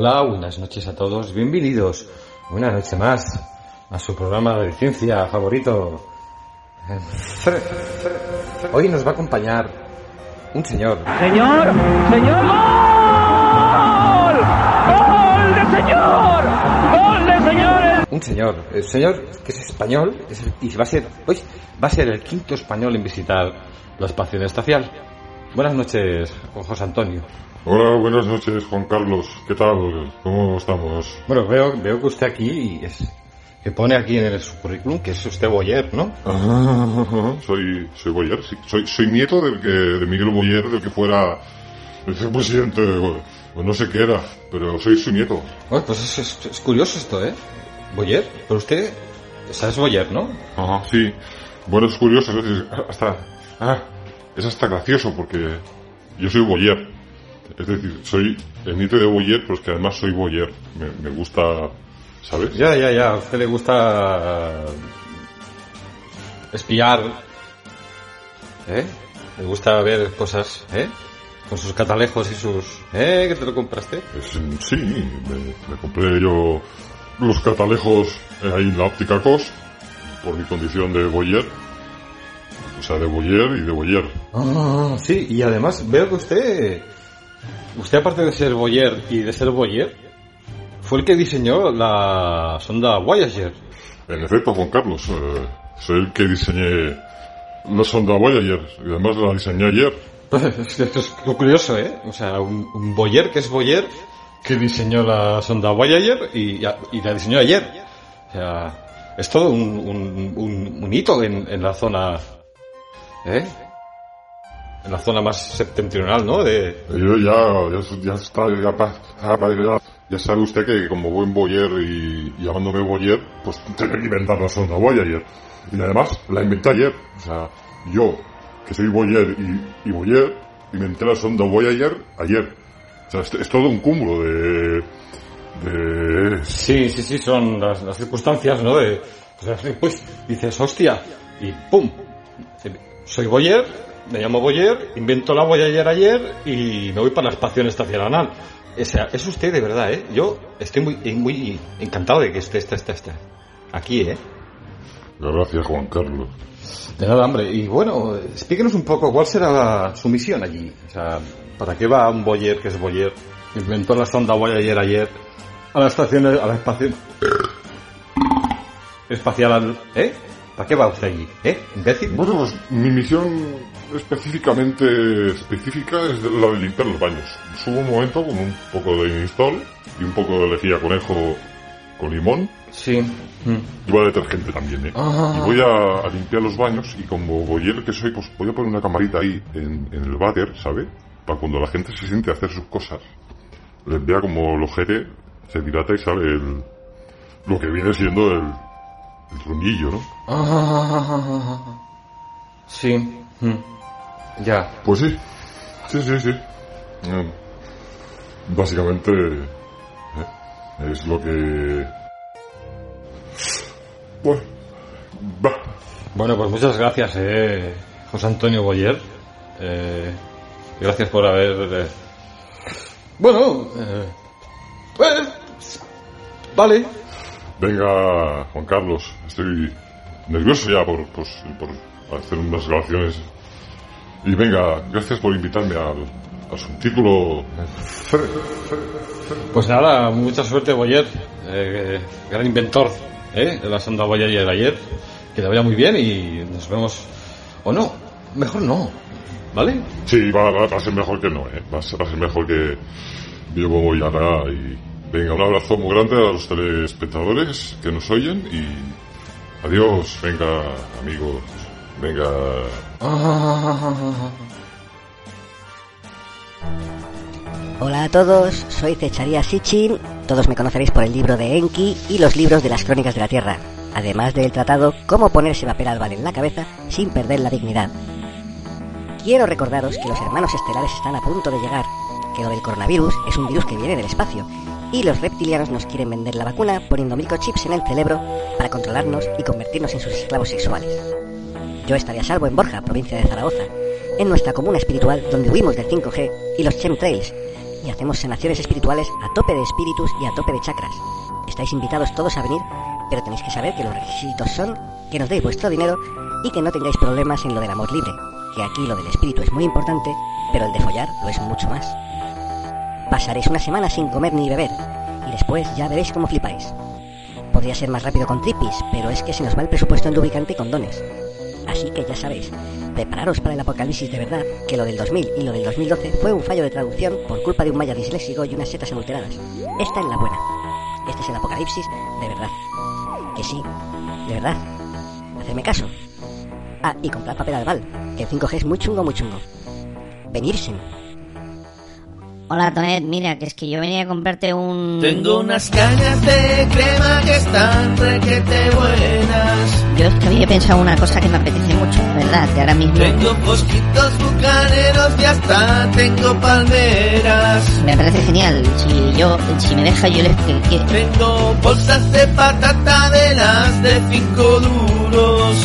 Hola, buenas noches a todos, bienvenidos una noche más a su programa de ciencia favorito. Hoy nos va a acompañar un señor. Señor, señor, gol, gol de señor, gol de señores. Un señor, el señor que es español es el- y va a ser hoy va a ser el quinto español en visitar la estación espacial. Buenas noches, José Antonio. Hola, buenas noches, Juan Carlos. ¿Qué tal? ¿Cómo estamos? Bueno, veo, veo que usted aquí es que pone aquí en el, su currículum que es usted Boyer, ¿no? Ah, soy, soy Boyer, sí. Soy, soy nieto del que, de Miguel Boyer, del que fuera vicepresidente, o- no sé qué era, pero soy su nieto. Bueno, pues es, es- es curioso esto, ¿eh? Boyer, pero usted, o sea, es Boyer, ¿no? Ajá, sí. Bueno, es curioso, hasta, ah, es hasta gracioso porque yo soy Boyer. Es decir, soy el nieto de Boyer, pero es que además soy Boyer. Me, me gusta, ¿sabes? Ya, ya, ya, a usted le gusta espiar, ¿eh? Le gusta ver cosas, ¿eh? Con sus catalejos y sus... ¿Eh? ¿Que te lo compraste? Es, sí, me, me compré yo los catalejos eh, ahí en la óptica COS por mi condición de Boyer. O sea, de Boyer y de Boyer. Ah, sí, y además veo que usted, usted aparte de ser Boyer y de ser Boyer, fue el que diseñó la sonda Voyager. En efecto, Juan Carlos, eh, soy el que diseñé la sonda Voyager y además la diseñé ayer. Es que esto es curioso, ¿eh? O sea, un, un Boyer que es Boyer que diseñó la sonda Voyager y, y la diseñó ayer. O sea, es todo un, un, un- un hito en, en la zona, ¿eh? En la zona más septentrional, ¿no? De, Yo ya, ya, ya está, ya, pa- ya, sabe usted que como buen Boyer y, llamándome Boyer, pues tenía que inventar la sonda Voyager. Y además la inventé ayer. O sea, yo, que soy Boyer y, y Boyer, inventé la sonda Voyager ayer. O sea, es, es todo un cúmulo de... de... Sí, sí, sí, son las, las circunstancias, ¿no? De, sí, pues dices, hostia, y ¡pum! Soy Boyer, me llamo Boyer, invento la Voyager ayer y me voy para la estación estacional. O sea, es usted de verdad, ¿eh? Yo estoy muy, muy encantado de que esté, esté, esté, esté aquí, ¿eh? Gracias, Juan Carlos. De nada, hombre. Y bueno, explíquenos un poco cuál será su misión allí. O sea, ¿para qué va un Boyer que es Boyer? Inventó la sonda Voyager ayer a la estación, a la estación espacial, ¿eh? ¿Para qué va usted allí? ¿Eh? ¿Imbécil? Bueno, pues mi misión específicamente específica es la de limpiar los baños. Subo un momento con un poco de install y un poco de lejía conejo con limón. Sí. Mm. Lleva detergente también, ¿eh? Ah. Y voy a, a limpiar los baños y como boyer que soy, pues voy a poner una camarita ahí en, en el váter, ¿sabe? Para cuando la gente se siente a hacer sus cosas, les vea como el ojete se dilata y sale el, lo que viene siendo el, el trunillo, ¿no? Ah, sí. Mm. Ya. Pues sí, sí, sí, sí. Básicamente eh, es lo que... Bueno, va. Bueno, pues muchas gracias, eh, José Antonio Boyer. Eh, gracias por haber... eh, bueno, eh, pues, vale. Venga, Juan Carlos, estoy nervioso ya por, por, por hacer unas grabaciones. Y venga, gracias por invitarme al, a su título. Pues nada, mucha suerte, Boyer. Eh, gran inventor eh, de la sonda Voyager ayer. Que le vaya muy bien y nos vemos... O no, mejor no. ¿Vale? Sí, va, va- va a ser mejor que no, ¿eh? Va a ser, va a ser mejor que yo voy y... Venga, un abrazo muy grande a los telespectadores que nos oyen y... Adiós, venga, amigos. Venga... Hola a todos, soy Cecharía Sitchin, todos me conoceréis por el libro de Enki y los libros de las Crónicas de la Tierra, además del tratado Cómo ponerse papel albal en la cabeza sin perder la dignidad. Quiero recordaros que los hermanos estelares están a punto de llegar, que lo del coronavirus es un virus que viene del espacio, y los reptilianos nos quieren vender la vacuna poniendo microchips en el cerebro para controlarnos y convertirnos en sus esclavos sexuales. Yo estaré a salvo en Borja, provincia de Zaragoza, en nuestra comuna espiritual donde huimos del 5G y los chemtrails, y hacemos sanaciones espirituales a tope de espíritus y a tope de chakras. Estáis invitados todos a venir, pero tenéis que saber que los requisitos son que nos deis vuestro dinero y que no tengáis problemas en lo del amor libre, que aquí lo del espíritu es muy importante, pero el de follar lo es mucho más. Pasaréis una semana sin comer ni beber, y después ya veréis cómo flipáis. Podría ser más rápido con tripis, pero es que se nos va el presupuesto en lubricante y condones. Así que ya sabéis, prepararos para el apocalipsis de verdad, que lo del 2000 y lo del 2012 fue un fallo de traducción por culpa de un maya disléxico y unas setas adulteradas. Esta es la buena. Este es el apocalipsis de verdad. Que sí, de verdad. Hacerme caso. Ah, y comprar papel albal, que el 5G es muy chungo, muy chungo. Venirse. Hola, Tonet, mira, que es que yo venía a comprarte un... Tengo unas cañas de crema que están requete buenas. Yo es que había pensado una cosa que me apetece mucho, ¿verdad? Que ahora mismo... Tengo fosquitos bucaneros y hasta tengo palmeras. Me parece genial. Si yo, si me deja, yo les... Que, que- Tengo bolsas de patata de las de cinco duros.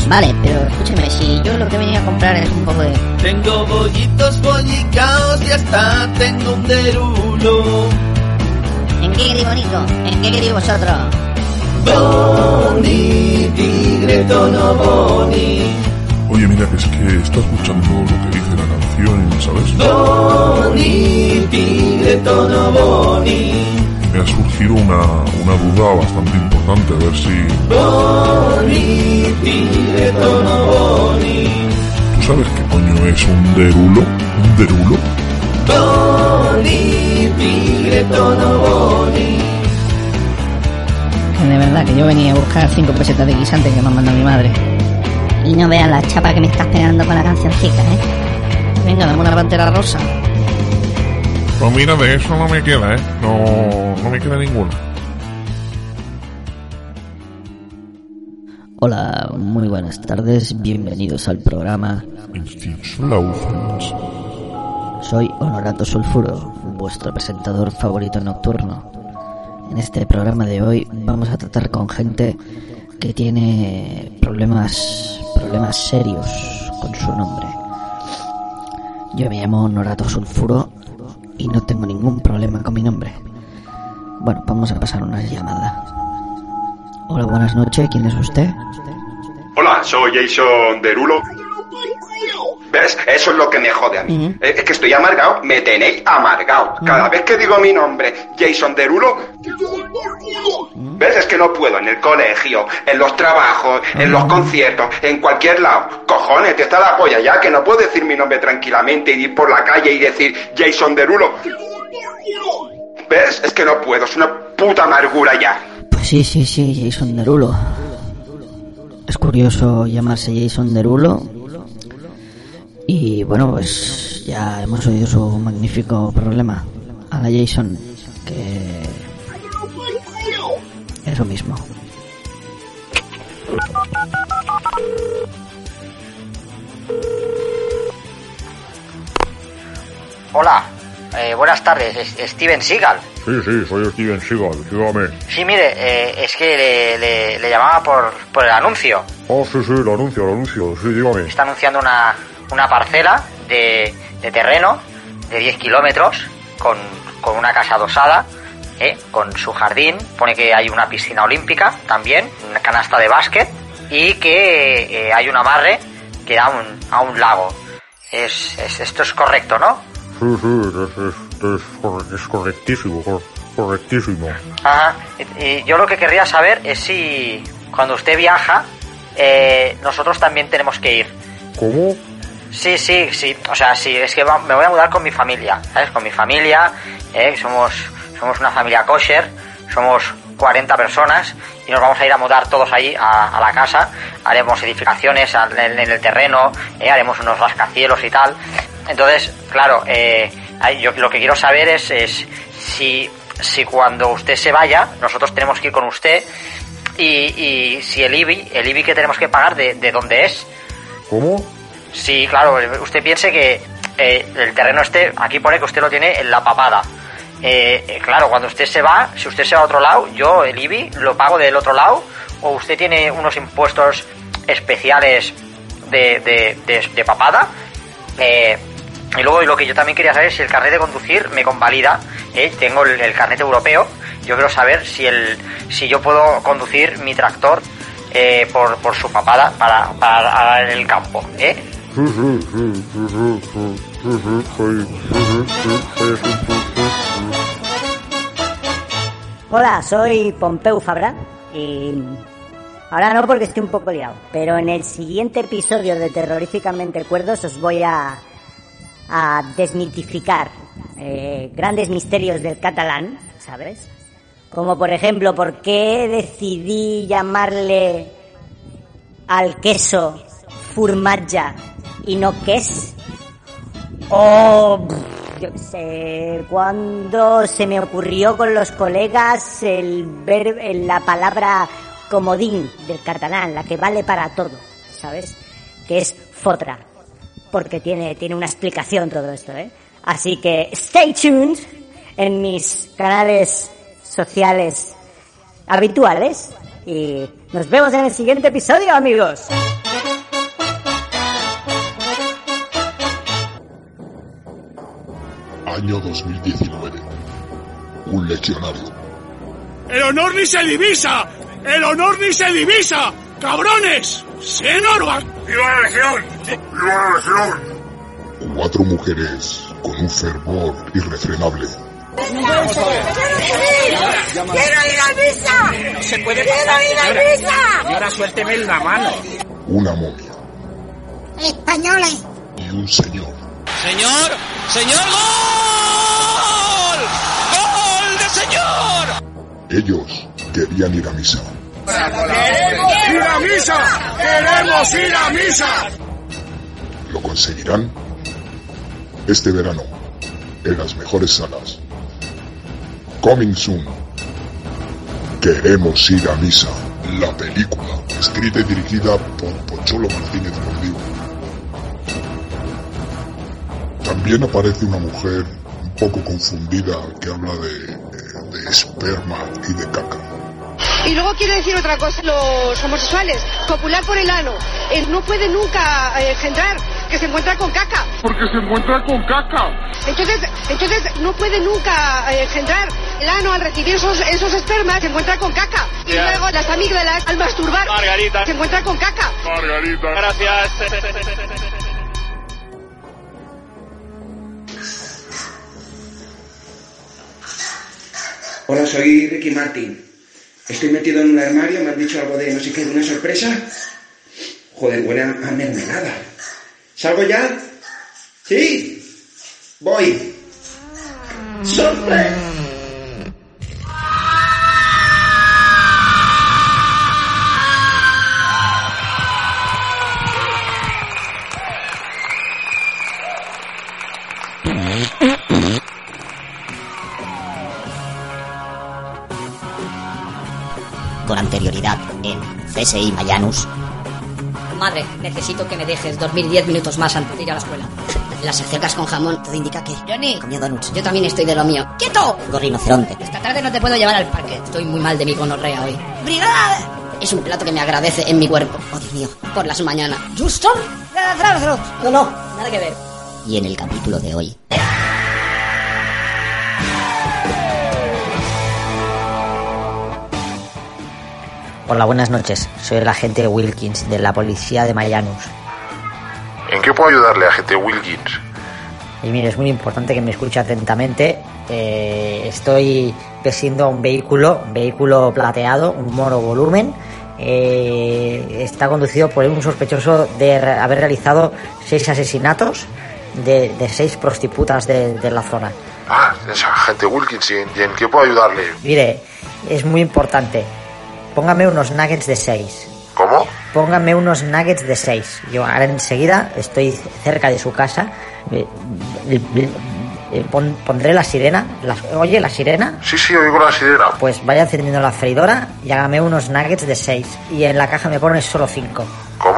Vale, pero escúcheme, si yo lo que venía a comprar es un poco de... Tengo bollitos bollicaos y hasta tengo un derulo. ¿En qué queréis bonito? ¿En qué queréis vosotros? Boni, tigre tono boni. Oye, mira, que es que está escuchando lo que dice la canción, ¿sabes? Boni, tigre tono boni. Me ha surgido una, una duda bastante importante, a ver si... ¿Tú sabes qué coño es un derulo? ¿Un derulo? Que de verdad, que yo venía a buscar cinco pesetas de guisante que me ha mandado mi madre. Y no veas la chapa que me estás pegando con la cancioncita, ¿eh? Venga, dame una pantera rosa. Pues mira, de eso no me queda, ¿eh? No, no me queda ninguna. Hola, muy buenas tardes, bienvenidos al programa. Soy Honorato Sulfuro, vuestro presentador favorito nocturno. En este programa de hoy vamos a tratar con gente que tiene problemas, problemas serios con su nombre. Yo me llamo Honorato Sulfuro y no tengo ningún problema con mi nombre. Bueno, vamos a pasar una llamada. Hola, buenas noches, ¿quién es usted? Hola, soy Jason Derulo. ¿Ves? Eso es lo que me jode a mí. Eh, Es que estoy amargado, me tenéis amargado. Cada vez que digo mi nombre, Jason Derulo. ¿Ves? Es que no puedo en el colegio, en los trabajos, en los conciertos, en cualquier lado. Cojones, te está la polla ya que no puedo decir mi nombre tranquilamente y ir por la calle y decir Jason Derulo. ¿Ves? Es que no puedo, es una puta amargura ya. Pues sí, sí, sí, Jason Derulo. Es curioso llamarse Jason Derulo. Y bueno, pues ya hemos oído su magnífico problema. A la Jason, que es lo mismo. Hola, eh, buenas tardes, es- Steven Seagal. Sí, sí, soy Steven Seagal, dígame. Sí, mire, eh, es que le, le- le llamaba por, por el anuncio. Ah, sí, sí, el anuncio, el anuncio, sí, dígame. Está anunciando una, una parcela de, de terreno de 10 kilómetros con, con una casa adosada, ¿eh? con su jardín. Pone que hay una piscina olímpica también, una canasta de básquet y que eh, hay un amarre que da a un, a un lago. Es, es- esto es correcto, ¿no? Sí, sí, es, es, es, corre- es correctísimo, cor- correctísimo. Ajá. Y, y yo lo que querría saber es si cuando usted viaja, eh, nosotros también tenemos que ir. ¿Cómo? Sí, sí, sí. O sea, sí, es que va- me voy a mudar con mi familia, ¿sabes? Con mi familia, ¿eh? somos, somos una familia kosher, somos 40 personas y nos vamos a ir a mudar todos allí a, a la casa. Haremos edificaciones en, el terreno, ¿eh? haremos unos rascacielos y tal. Entonces, claro, eh, yo lo que quiero saber es, es si, si cuando usted se vaya, nosotros tenemos que ir con usted y, y si el IBI, el IBI que tenemos que pagar, ¿de, de dónde es? ¿Cómo? Sí, claro, usted piense que eh, el terreno este, aquí pone que usted lo tiene en la papada. Eh, eh, claro, cuando usted se va, si usted se va a otro lado, yo el IBI lo pago del otro lado, o usted tiene unos impuestos especiales de, de, de- papada. Eh, Y luego lo que yo también quería saber es si el carnet de conducir me convalida. Tengo el, el carnet europeo. Yo quiero saber si el si yo puedo conducir mi tractor por, por su papada para, para el campo. ¿eh? Hola, soy Pompeu Fabra y ahora no porque estoy un poco liado, pero en el siguiente episodio de Terroríficamente Cuerdos os voy a, a desmitificar eh, grandes misterios del catalán, ¿sabes? Como por ejemplo, ¿por qué decidí llamarle al queso furmatja y no ques? O, pff, yo qué sé, cuando se me ocurrió con los colegas el ver la palabra comodín del catalán, la que vale para todo, ¿sabes? Que es fotra, porque tiene, tiene una explicación todo esto, ¿eh? Así que stay tuned en mis canales sociales habituales y nos vemos en el siguiente episodio, amigos. Año 2019. Un legionario. ¡El honor ni se divisa! ¡El honor ni se divisa! ¡Cabrones! ¡Senorba! ¡Viva la legión! ¡Viva la legión! Cuatro mujeres con un fervor irrefrenable. ¡Quiero ir a misa! No se puede ¡Quiero pasar, ir a señora. misa! Señora, suélteme la mano. Una momia Españoles. y un señor. Señor, señor, gol. Gol de señor. Ellos querían ir a misa. ¡Queremos ir a misa! ¡Queremos ir a misa! ¿Lo conseguirán? Este verano, en las mejores salas. Coming soon. Queremos ir a misa. La película, escrita y dirigida por Pocholo Martínez Mordido. También aparece una mujer un poco confundida que habla de, de- de esperma y de caca. Y luego quiero decir otra cosa, los homosexuales, copular por el ano, no puede nunca eh, engendrar, que se encuentra con caca. Porque se encuentra con caca. Entonces, entonces no puede nunca eh, engendrar el ano al recibir esos, esos espermas, se encuentra con caca. Y luego las amígdalas al masturbar, Margarita. se encuentra con caca. Margarita. Gracias. Hola, soy Ricky Martin. Estoy metido en un armario, me han dicho algo de no sé qué, de una sorpresa. Joder, huele a, a mermelada. ¿Salgo ya? ¿Sí? Voy. ¡Sorpresa! Mayanus. Madre, necesito que me dejes dormir 10 minutos más antes de ir a la escuela. Las acercas con jamón, todo indica que Johnny, comió donuts. yo también estoy de lo mío. ¡Quieto! Gorrinoceronte. Esta tarde no te puedo llevar al parque. Estoy muy mal de mi gonorrea hoy. ¡Brigada! Es un plato que me agradece en mi cuerpo. Oh, Dios mío. Por las mañanas. ¿Justo? No, no, nada que ver. Y en el capítulo de hoy. Hola, buenas noches. Soy el agente Wilkins de la policía de Mayanus. ¿En qué puedo ayudarle, agente Wilkins? Y mire, es muy importante que me escuche atentamente. Eh, estoy persiguiendo un vehículo, un vehículo plateado, un monovolumen. Eh, está conducido por un sospechoso de re- haber realizado seis asesinatos de, de seis prostitutas de, de la zona. Ah, es agente Wilkins. ¿Y en, y en qué puedo ayudarle? Mire, es muy importante. Póngame unos nuggets de seis. ¿Cómo? Póngame unos nuggets de 6. Yo ahora enseguida estoy cerca de su casa. Eh, eh, pon- pondré la sirena. Oye, la sirena. Sí, sí, oigo la sirena. Pues vaya encendiendo la freidora y hágame unos nuggets de 6. Y en la caja me pone solo 5. ¿Cómo?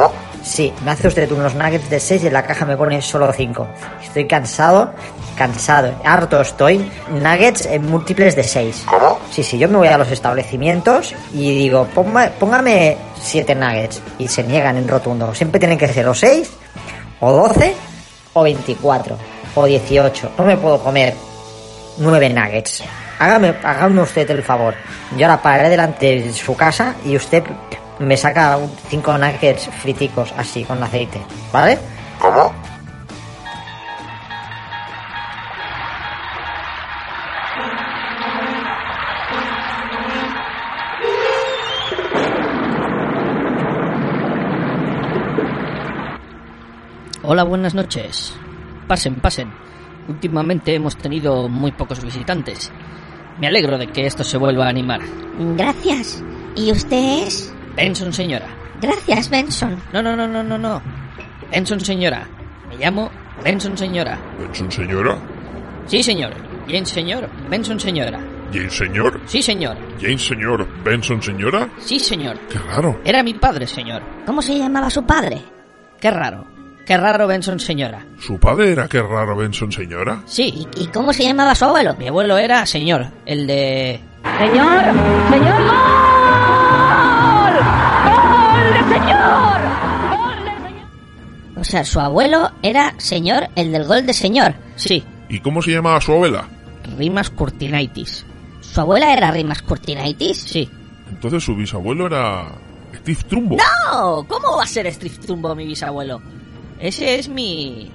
Sí, me hace usted unos nuggets de 6 y en la caja me pone solo 5. Estoy cansado, cansado, harto estoy. Nuggets en múltiples de 6. ¿Cómo? Sí, sí, yo me voy a los establecimientos y digo, "Ponga- póngame 7 nuggets. Y se niegan en rotundo. Siempre tienen que ser o 6, o 12, o 24. o 18. No me puedo comer nueve nuggets. Hágame, hágame usted el favor. Yo ahora pararé delante de su casa y usted me saca cinco nuggets friticos así con aceite, ¿vale? ¿Cómo? Hola, buenas noches. Pasen, pasen. Últimamente hemos tenido muy pocos visitantes. Me alegro de que esto se vuelva a animar. Gracias. ¿Y usted es? Benson, señora. Gracias, Benson. No, no, no, no, no, no. Benson, señora. Me llamo Benson, señora. ¿Benson señora? Sí, señor. Bien, señor. Benson, señora. ¿Jane señor? Sí, señor. ¿Jane señor? ¿Benson señora? Sí, señor. Qué raro. Era mi padre, señor. ¿Cómo se llamaba su padre? Qué raro. Qué raro, Benson, señora. ¿Su padre era qué raro Benson señora? Sí. ¿Y cómo se llamaba su abuelo? Mi abuelo era señor, el de... Señor, señor, O sea, su abuelo era señor, el del gol de señor. Sí, ¿Y cómo se llamaba su abuela? Rimas Curtinaitis. ¿Su abuela era Rimas Curtinaitis? Sí. Entonces su bisabuelo era Steve Trumbo. ¡No! ¿Cómo va a ser Steve Trumbo mi bisabuelo? Ese es mi...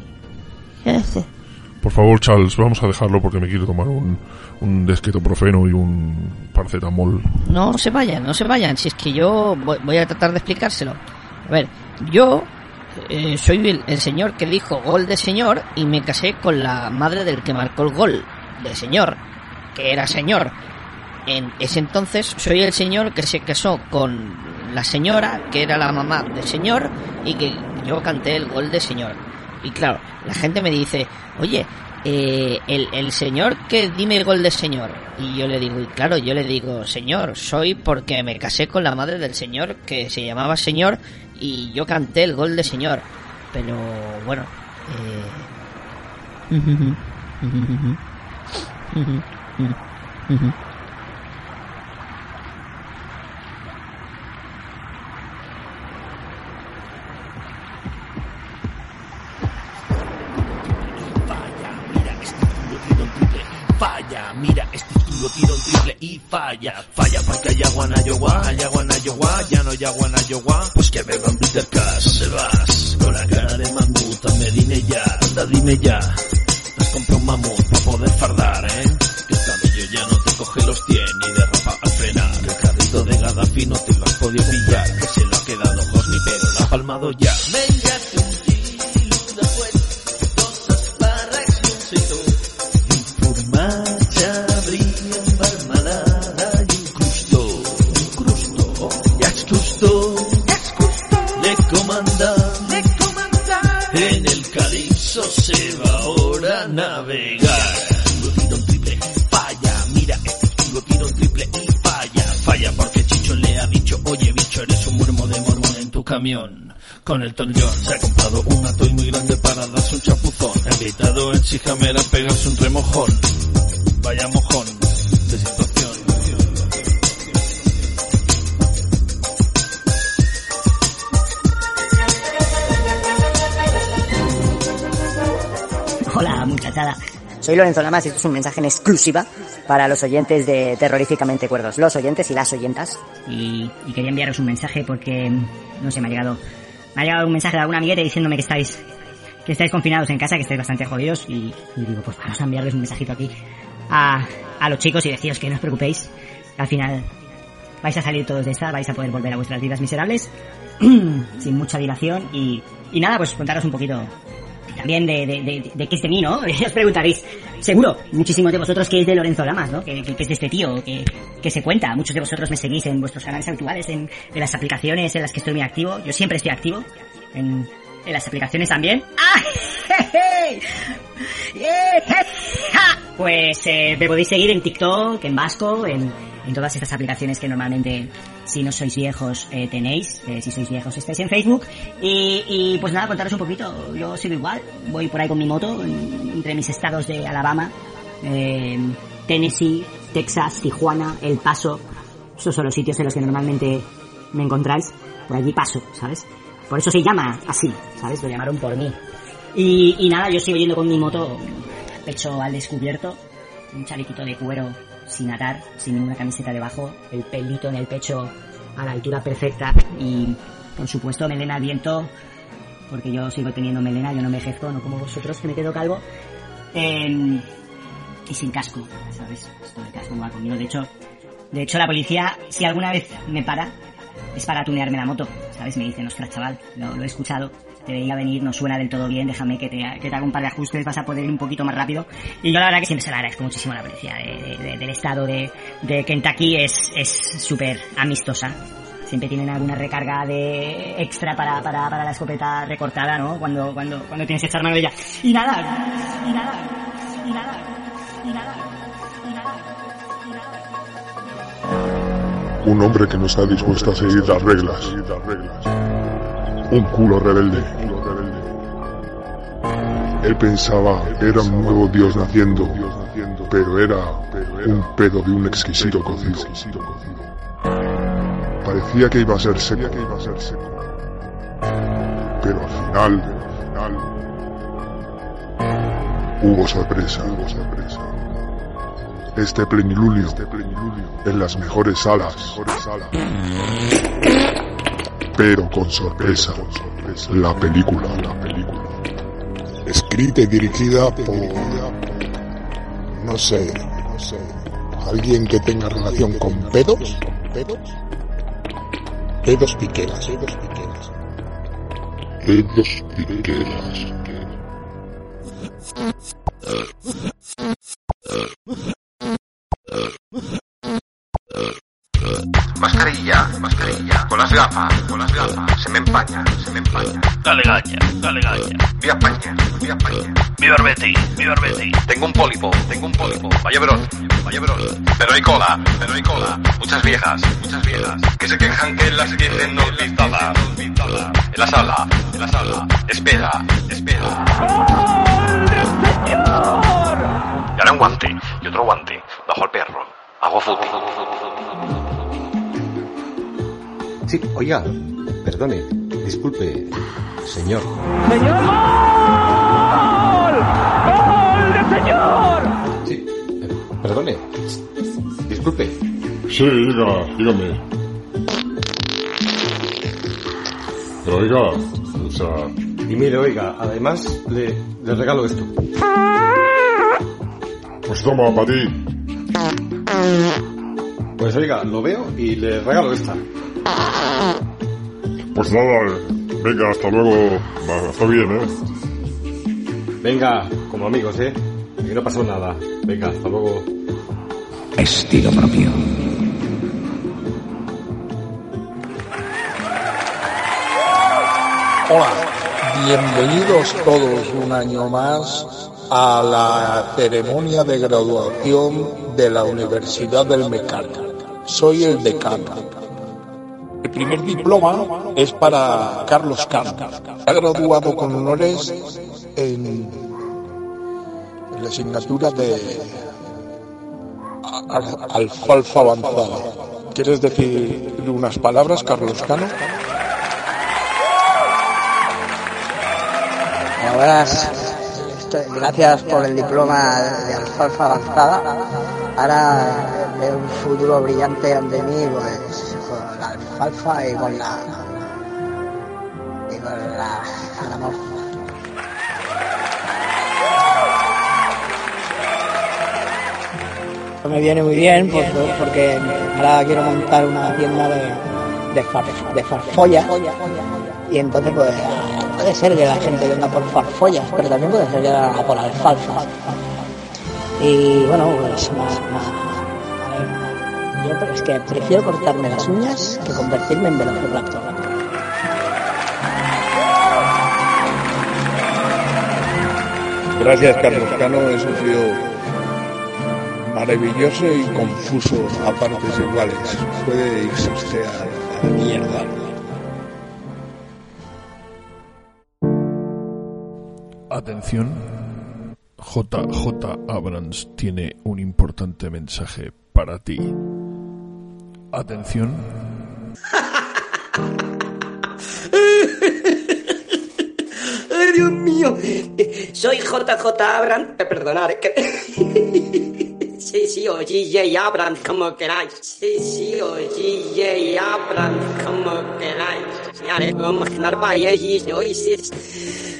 Por favor, Charles, vamos a dejarlo porque me quiero tomar un, un desquetoprofeno y un paracetamol. No se vayan, no se vayan. Si es que yo voy, voy a tratar de explicárselo. A ver, yo eh, soy el, el señor que dijo gol de señor y me casé con la madre del que marcó el gol de señor, que era señor. En ese entonces soy el señor que se casó con la señora, que era la mamá del señor, y que yo canté el gol de señor. Y claro, la gente me dice, oye, eh, el, señor que dime el gol de señor. Y yo le digo, y claro, yo le digo, señor, soy porque me casé con la madre del señor que se llamaba señor y yo canté el gol de señor. Pero bueno, eh... camión. Con el John se ha comprado un atoy muy grande para darse un chapuzón. Ha invitado a Chijamer a pegarse un remojón. Vaya mojón de situación. Hola, muchachada. Soy Lorenzo Lamas y esto es un mensaje en exclusiva para los oyentes de Terroríficamente Cuerdos. Los oyentes y las oyentas. Y, y quería enviaros un mensaje porque, no sé, me ha llegado, me ha llegado un mensaje de algún amiguete diciéndome que estáis, que estáis confinados en casa, que estáis bastante jodidos y, y digo, pues vamos a enviarles un mensajito aquí a, a los chicos y deciros que no os preocupéis. que Al final vais a salir todos de esta, vais a poder volver a vuestras vidas miserables sin mucha dilación y, y nada, pues contaros un poquito también de, de, de, qué es de mí, ¿no? Os preguntaréis, seguro, muchísimos de vosotros que es de Lorenzo Lamas, ¿no? Que, es de este tío, que, que se cuenta. Muchos de vosotros me seguís en vuestros canales habituales, en, las aplicaciones en las que estoy muy activo. Yo siempre estoy activo. En, en las aplicaciones también. ¡Ah! Pues eh, me podéis seguir en TikTok, en Vasco, en, en todas estas aplicaciones que normalmente, si no sois viejos, eh, tenéis. Eh, si sois viejos, estáis en Facebook. Y, y, pues nada, contaros un poquito. Yo sigo igual. Voy por ahí con mi moto, en- entre mis estados de Alabama, eh, Tennessee, Texas, Tijuana, El Paso. Esos son los sitios en los que normalmente me encontráis. Por allí paso, ¿sabes? Por eso se llama así, ¿sabes? Lo llamaron por mí. Y, y nada, yo sigo yendo con mi moto, pecho al descubierto, un chalequito de cuero sin atar, sin ninguna camiseta debajo, el pelito en el pecho a la altura perfecta y, por supuesto, melena al viento, porque yo sigo teniendo melena, yo no me ejerzo, no como vosotros que me quedo calvo. Em, y sin casco, ¿sabes? Esto de casco no va conmigo. De hecho, de hecho, la policía, si alguna vez me para, es para tunearme la moto, ¿sabes? Me dicen, ostras, chaval, lo, lo he escuchado, te veía venir, no suena del todo bien, déjame que te, que te haga un par de ajustes, vas a poder ir un poquito más rápido. Y yo la verdad que siempre se la agradezco muchísimo la policía de- de- del estado de, de Kentucky, es es súper amistosa. Siempre tienen alguna recarga de extra para, para, para la escopeta recortada, ¿no? Cuando, cuando, cuando tienes que echar mano de ella. Y nada, y nada, y nada, y nada. Un hombre que no está dispuesto a seguir las reglas. Un culo rebelde. Él pensaba era un nuevo dios naciendo, pero era un pedo de un exquisito cocido. Parecía que iba a ser seco, pero al final hubo sorpresa. Este plenilunio en las mejores salas. Pero con sorpresa. La película. Escrita y dirigida por. No sé. Alguien que tenga relación con pedos. Pedos piqueras. Pedos piqueras. Mascarilla, Paña, vía Paña. Viva Arbeti. Tengo un pólipo, tengo un pólipo. Vaya verón, vaya verón. Pero hay cola, pero hay cola. Muchas viejas, muchas viejas. Que se quejan que las tienen olvidadas. En la sala, en la sala. Espera, espera. Y ahora un guante, y otro guante. Bajo el perro. Hago fútbol. Sí, oiga, perdone, disculpe, señor. ¡Señor gol! ¡Gol del señor! Sí, perdone, disculpe. Sí, diga, dígame. Pero oiga, o sea, Y mire, oiga, además le, le regalo esto. pues toma, para ti. Pues oiga, lo veo y le regalo esta. Pues nada, venga, hasta luego. Va, está bien, ¿eh? Venga, como amigos, ¿eh? Aquí no pasó nada. Venga, hasta luego. Estilo propio. Hola, bienvenidos todos un año más a la ceremonia de graduación de la Universidad del Mecánico. Soy el decano. El primer diploma es para Carlos Cano. Ha graduado con honores en, la asignatura de alfalfa avanzada. ¿Quieres decir unas palabras, Carlos Cano? Gracias por el diploma de alfalfa avanzada. Ahora veo un futuro brillante ante mí, pues con la alfalfa y con la. y la. Me viene muy bien porque ahora quiero montar una tienda de, de, far- de farfollas y entonces pues puede ser que la gente venga por farfollas, pero también puede ser que venga por alfalfa. Y bueno, pues más, más- yo es que prefiero cortarme las uñas que convertirme en velociraptor. Gracias, Carlos Cano. Es un frío maravilloso y confuso a partes iguales. Puede irse usted a la mierda. Atención. JJ Abrams tiene un importante mensaje para ti. Atención. madre, Dios mío. Soy JJ Abrams. Eh, Perdonad, es que... Sí, sí, o GJ Abrams, como queráis. Sí, sí, o GJ Abrams, como queráis. Imaginar Valles y Oasis.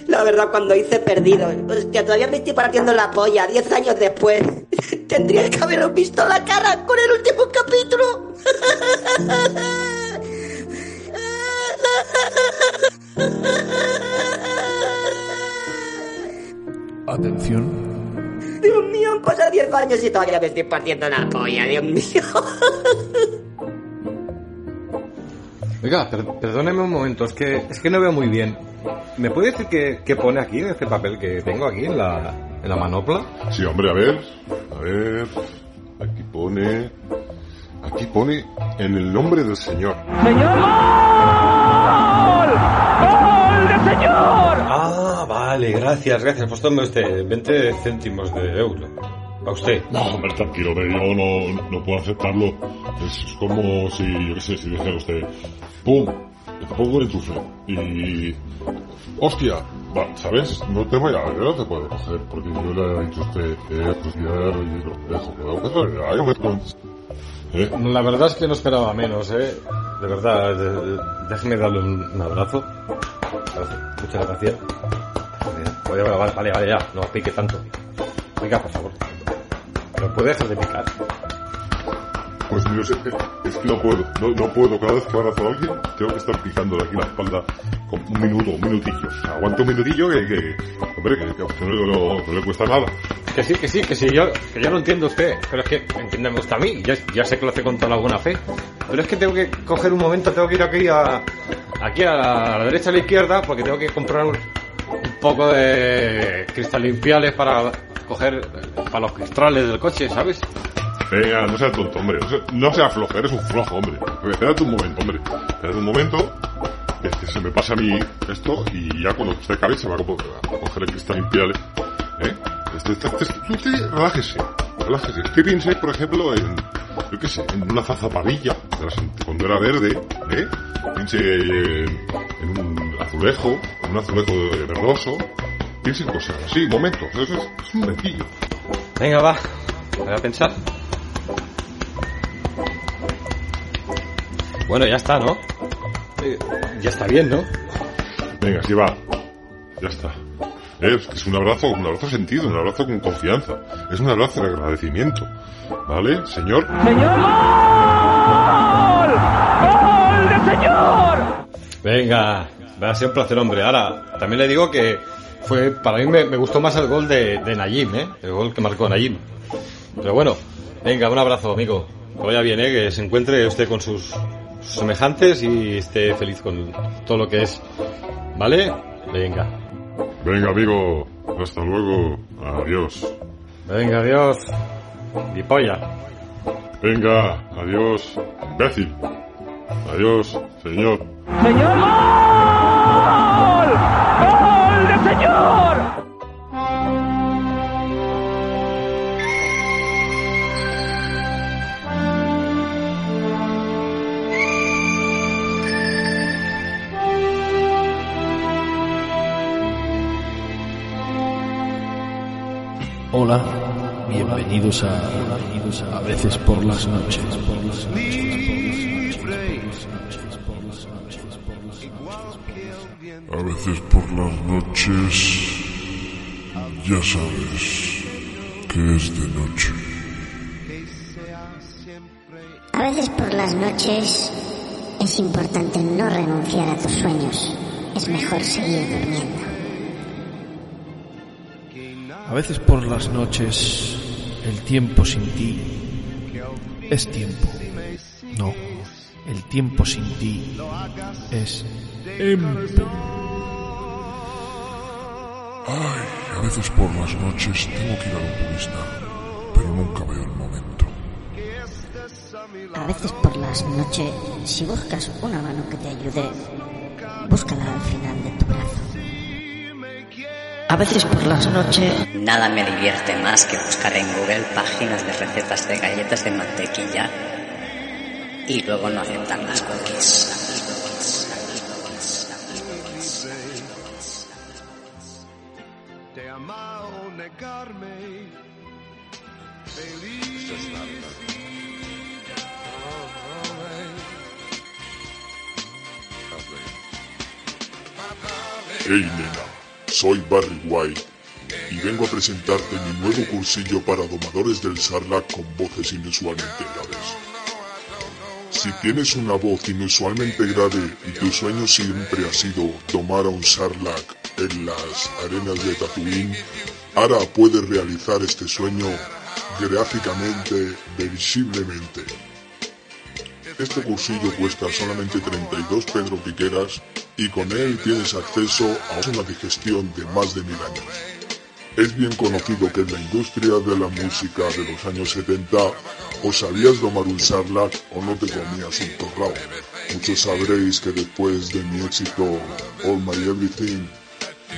La verdad, cuando hice Perdido, hostia, todavía me estoy partiendo la polla, 10 años después. Tendría que haberos visto la cara con el último capítulo. Atención. Dios mío, han pasado 10 años y todavía me estoy partiendo la polla, Dios mío. Oiga, per- perdóneme un momento, es que, es que no veo muy bien. ¿Me puede decir qué, qué pone aquí en este papel que tengo aquí en la, en la manopla? Sí, hombre, a ver, a ver. Aquí pone. Aquí pone en el nombre del Señor. ¡Señor gol! ¡Gol de señor! Ah, vale, gracias, gracias. Pues tome usted 20 céntimos de euro. A usted. No, hombre, tranquilo, yo no, no puedo aceptarlo. Es como si, yo qué sé, si dijera usted, ¡pum! Te pongo el enchufe. Y. ¡Hostia! Va, ¿Sabes? No te vayas, yo no te puedo coger, porque yo le he dicho a usted, eh, pues ya, lo dejo, pero que pues, ¿eh? La verdad es que no esperaba menos, ¿eh? De verdad, de- de- déjeme darle un, un abrazo. Gracias, Muchas gracias. Vale, vale, vale, ya, no pique tanto. Venga, por favor. No puede dejar de picar. Pues yo sé, es que no puedo, no, no puedo. Cada vez que abrazo a alguien, tengo que estar picándole aquí la espalda con un minuto, un minutillo. Aguanta un minutillo que, que hombre, que, no, no- no le cuesta nada. Que sí, que sí, que sí, yo, que yo lo entiendo usted, pero es que entiéndeme usted a mí, ya, ya sé que lo hace con toda la buena fe, pero es que tengo que coger un momento, tengo que ir aquí a, aquí a la derecha a la izquierda, porque tengo que comprar poco de cristal limpiales para coger, para los cristales del coche, ¿sabes? Venga, no sea tonto, hombre. No sea, no sea flojo, eres un flojo, hombre. Espérate un momento, hombre. Espérate un momento. Que, se me pasa a mí esto y ya cuando usted acabe se va a, co- a coger el cristal limpiable. ¿Eh? Este, este, este- usted relájese. Relájese. Usted piense, por ejemplo, en, yo qué sé, en una las ant- cuando era verde, ¿eh? Piense en, en un azulejo, un azulejo verdoso. Piense en cosas así, momentos. Eso es, es un momentillo. Venga, va, voy a pensar. Bueno, ya está, ¿no? Eh, ya está bien, ¿no? Venga, sí va. Ya está. Es, es un abrazo, un abrazo sentido, un abrazo con confianza. Es un abrazo de agradecimiento. ¿Vale, señor? ¡Señor gol! ¡Gol de señor! Venga, va a ser un placer, hombre. Ahora, también le digo que fue, para mí me, me gustó más el gol de, de Najim, ¿eh? El gol que marcó Najim. Pero bueno, venga, un abrazo, amigo. Que vaya bien, ¿eh? Que se encuentre usted con sus, sus semejantes y esté feliz con todo lo que es. ¿Vale? Venga. Venga, amigo. Hasta luego. Adiós. Venga, adiós. Y polla. Venga, adiós. Imbécil. Adiós, señor. ¡Señor bienvenidos a, a veces por las noches. A veces por las noches ya sabes que es de noche. A veces por las noches es importante no renunciar a tus sueños. Es mejor seguir durmiendo. A veces por las noches el tiempo sin ti es tiempo. No, el tiempo sin ti es tiempo. Ay, a veces por las noches tengo que ir al oculista, pero nunca veo el momento. A veces por las noches, si buscas una mano que te ayude, búscala al final. A veces por las noches... Nada me divierte más que buscar en Google páginas de recetas de galletas de mantequilla y luego no aceptan las cookies. Amen soy Barry White y vengo a presentarte mi nuevo cursillo para domadores del Sarlacc con voces inusualmente graves. Si tienes una voz inusualmente grave y tu sueño siempre ha sido domar a un Sarlacc en las arenas de Tatooine, ahora puedes realizar este sueño gráficamente, visiblemente. Este cursillo cuesta solamente 32 Pedro Piqueras y con él tienes acceso a una digestión de más de mil años. Es bien conocido que en la industria de la música de los años 70 o sabías domar un sarlacc o no te comías un torrao. Muchos sabréis que después de mi éxito All My Everything,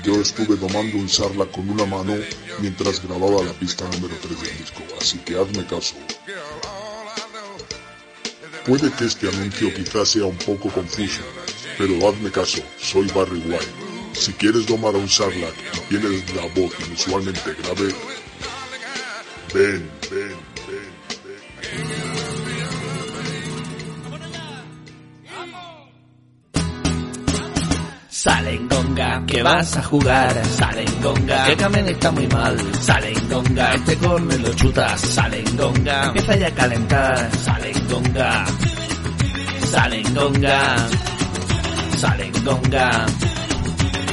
yo estuve domando un sarlacc con una mano mientras grababa la pista número 3 del disco, así que hazme caso. Puede que este anuncio quizás sea un poco confuso, pero hazme caso, soy Barry White. Si quieres domar a un Sarlacc y tienes la voz inusualmente grave, ven, ven, ven. Salengonga, que vas a jugar, Salengonga, que Kamen está muy mal, Salengonga, este corner lo chutas, Salengonga, empieza ya a calentar, Salengonga, Salengonga, Salengonga,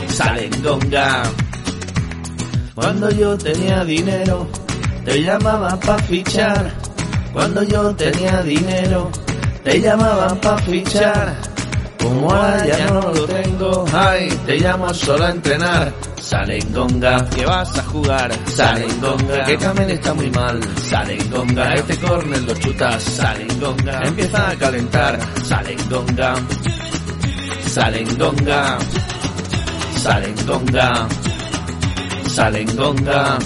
Salengonga. Cuando yo tenía dinero, te llamaba pa' fichar. Cuando yo tenía dinero, te llamaban pa' fichar. Como ahora ya no lo tengo, ay, te llamo solo a entrenar. Salengonga, que vas a jugar. Salengonga, que Kamen está muy mal. Salengonga, este corner lo chutas. Salengonga, empieza a calentar. Salengonga, Salengonga, Salengonga, Salengonga.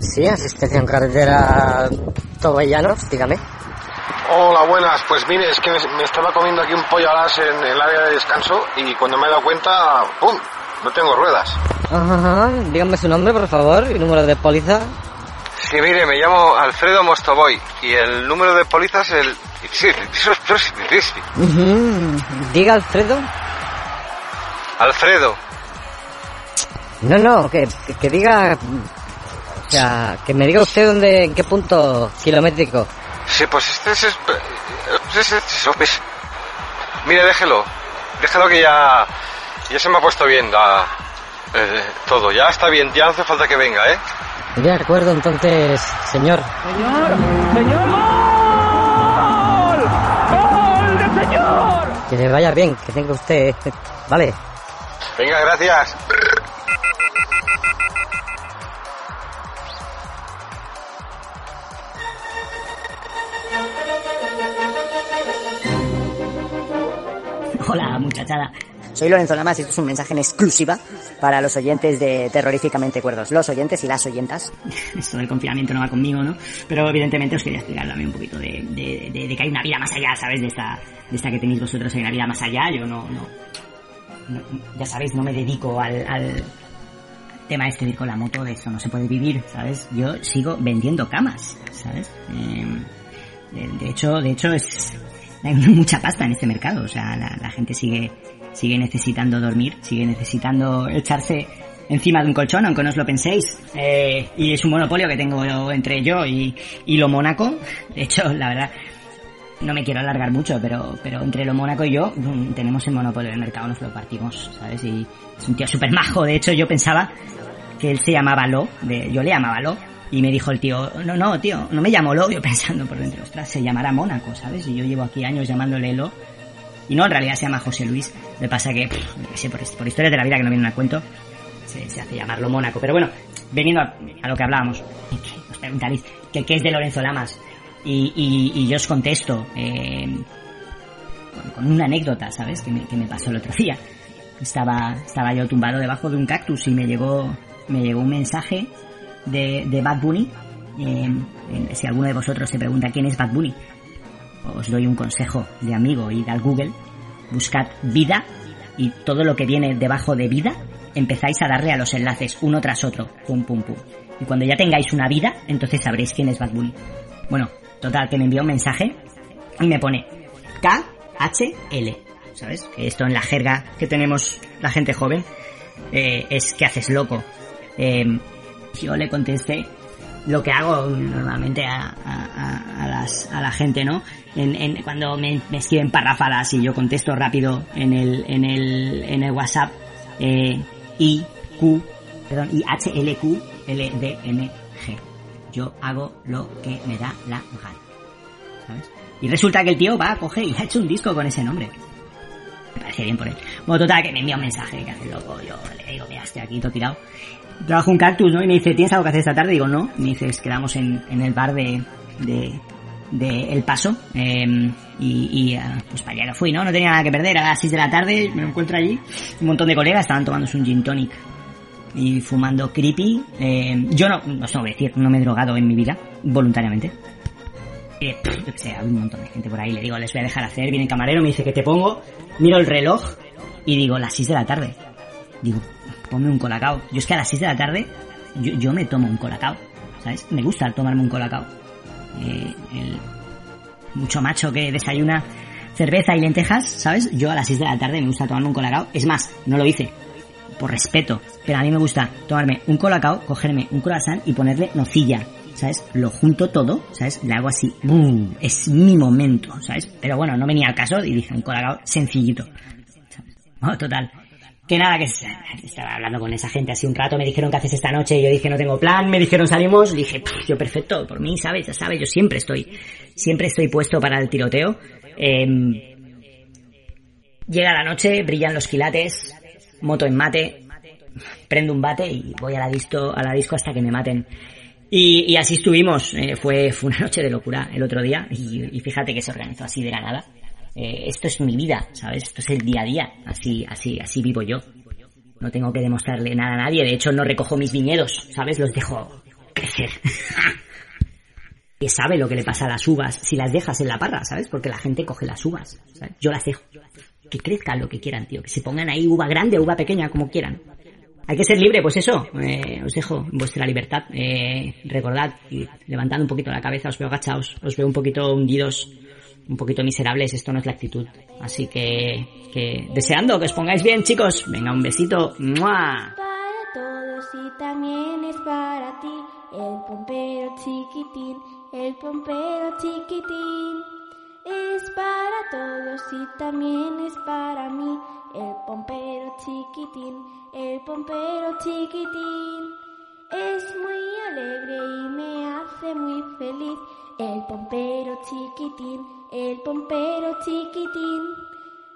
Sí, asistencia en carretera Tobellanos, dígame. Hola, buenas. Pues mire, es que me, me estaba comiendo aquí un pollo alas en el área de descanso y cuando me he dado cuenta, ¡pum! No tengo ruedas. Ajá, dígame su nombre, por favor, y número de póliza. Sí, mire, me llamo Alfredo Mostoboy y el número de póliza es el... Sí, Ujú, Diga Alfredo. Alfredo. No, no, que, que, que diga... O sea, que me diga usted dónde, en qué punto kilométrico. Sí, pues este es... es- es- es- es- Mire, déjelo. Déjelo que ya... Ya se me ha puesto bien la- eh, todo. Ya está bien, ya no hace falta que venga, ¿eh? De acuerdo, entonces, señor. Señor, señor, gol. Gol del señor. Que le vaya bien, que tenga usted... Vale. Venga, gracias. Hola, muchachada. Soy Lorenzo Lamas y esto es un mensaje en exclusiva para los oyentes de Terroríficamente Cuerdos. Los oyentes y las oyentas. Esto del confinamiento no va conmigo, ¿no? Pero evidentemente os quería explicar también un poquito de, de- de- de que hay una vida más allá, ¿sabes? De esta, de esta que tenéis vosotros, hay una vida más allá. Yo no, no, no- ya sabéis, no me dedico al, al tema este de ir con la moto, de eso no se puede vivir, ¿sabes? Yo sigo vendiendo camas, ¿sabes? De, de hecho, de hecho es hay mucha pasta en este mercado, o sea, la, gente sigue sigue necesitando dormir, sigue necesitando echarse encima de un colchón, aunque no os lo penséis. Eh, y es un monopolio que tengo entre yo y, y lo Mónaco. De hecho, la verdad, no me quiero alargar mucho, pero, pero entre lo Mónaco y yo mm, tenemos el monopolio del mercado, nos lo partimos, ¿sabes? Y es un tío súper majo. De hecho, yo pensaba que él se llamaba Lo, yo le llamaba Lo, y me dijo el tío, no, no, tío, no me llamo Lo, yo pensando por dentro, ostras, se llamará Mónaco, ¿sabes? Y yo llevo aquí años llamándole Lo, y no, en realidad se llama José Luis, me pasa que, pff, sé, por, por historias de la vida que no vienen a cuento, se, hace llamarlo Mónaco, pero bueno, veniendo a, lo que hablábamos, que que qué es de Lorenzo Lamas, y, y, yo os contesto, eh, con, con una anécdota, ¿sabes? Que me, que me pasó el otro día. Estaba, estaba yo tumbado debajo de un cactus y me llegó, me llegó un mensaje de, de Bad Bunny eh, eh, si alguno de vosotros se pregunta quién es Bad Bunny, os doy un consejo de amigo, id al Google, buscad vida y todo lo que viene debajo de vida, empezáis a darle a los enlaces uno tras otro, pum pum pum. Y cuando ya tengáis una vida, entonces sabréis quién es Bad Bunny. Bueno, total, que me envió un mensaje y me pone KHL, ¿sabes? Que esto en la jerga que tenemos la gente joven eh, es que haces loco. Eh, yo le contesté lo que hago normalmente a, a- las, a la gente, ¿no? En, cuando me, me escriben parrafadas y yo contesto rápido en el, en el, en el WhatsApp, eh, I, Q, perdón, I, H, L, Q, L, D, N, G. Yo hago lo que me da la gana. ¿Sabes? Y resulta que el tío va a coger y ha hecho un disco con ese nombre. Me parece bien por él. Bueno, total, que me envía un mensaje que hace loco. Yo le digo, mira, estoy aquí todo tirado. Trabajo un cactus, ¿no? Y me dice, ¿tienes algo que hacer esta tarde? Digo, no. Y me dices, quedamos en, en el bar de, de, de El Paso. eh, y, y, ah, pues para allá fui, ¿no? No tenía nada que perder. A las 6 de la tarde me encuentro allí. Un montón de colegas estaban tomándose un gin tonic. Y fumando creepy. Eh, yo no, no que decir, no me he drogado en mi vida, voluntariamente. Eh, pff, yo que sé, hay un montón de gente por ahí, le digo, les voy a dejar hacer, viene el camarero, me dice que te pongo, miro el reloj y digo, las 6 de la tarde. Digo, ponme un colacao. Yo es que a las 6 de la tarde yo, yo me tomo un colacao, ¿sabes? Me gusta tomarme un colacao. Eh, el mucho macho que desayuna cerveza y lentejas, ¿sabes? Yo a las 6 de la tarde me gusta tomarme un colacao. Es más, no lo hice, por respeto, pero a mí me gusta tomarme un colacao, cogerme un croissant y ponerle nocilla, ¿sabes? Lo junto todo, ¿sabes? Le hago así, ¡bum! es mi momento, ¿sabes? Pero bueno, no venía al caso y dije un colacao sencillito. Bueno, total. Que nada, que estaba hablando con esa gente así un rato, me dijeron que haces esta noche, y yo dije no tengo plan, me dijeron salimos, dije, "Pff, yo perfecto, por mí, ¿sabes? Ya sabes, yo siempre estoy, siempre estoy puesto para el tiroteo. Em, llega la noche, brillan los quilates, moto en mate, prendo un bate y voy a la disco, a la disco hasta que me maten. Y, y así estuvimos, eh, fue, fue una noche de locura el otro día y, y fíjate que se organizó así de la nada. Eh, esto es mi vida, ¿sabes? Esto es el día a día, así, así, así vivo yo. No tengo que demostrarle nada a nadie, de hecho no recojo mis viñedos, ¿sabes? Los dejo crecer. que sabe lo que le pasa a las uvas si las dejas en la parra, ¿sabes? Porque la gente coge las uvas, ¿sabes? Yo las dejo. Que crezcan lo que quieran, tío. Que se pongan ahí uva grande, uva pequeña, como quieran. Hay que ser libre, pues eso. eh, os dejo vuestra libertad. Eh, recordad, y levantando un poquito la cabeza, os veo agachados, os veo un poquito hundidos, un poquito miserables. Esto no es la actitud. Así que, que deseando que os pongáis bien, chicos. Venga, un besito. ¡Mua! Para todos y también es para ti, el pompero chiquitín, el pompero chiquitín. Es para todos y también es para mí, el pompero chiquitín, el pompero chiquitín. Es muy alegre y me hace muy feliz, el pompero chiquitín, el pompero chiquitín.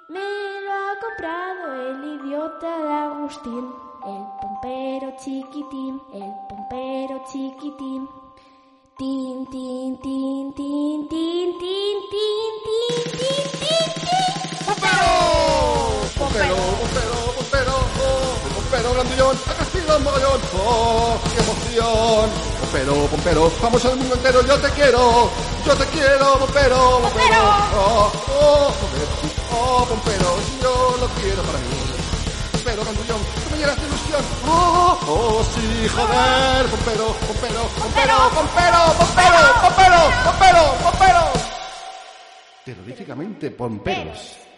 Me lo ha comprado el idiota de Agustín, el pompero chiquitín, el pompero chiquitín. Tin, tin, tin, tin, tin, tin, tin, tin, tin, tin, tin. ¡Pompero! ¡Pompero, pompero, pompero! ¡El pompero grandillón! ¡Ha crecido mogollón! ¡Oh, qué emoción! Pompero, pompero, vamos al mundo entero, yo te quiero, yo te quiero, pompero, pompero. Oh, oh, joder, oh, pompero, yo lo quiero para mí. Pompero, grandillón, tú me llenas de ilusión. Oh, oh, sí, joder, pompero, pompero, pompero, pompero, pompero, pompero, pompero, pompero. Terroríficamente pomperos.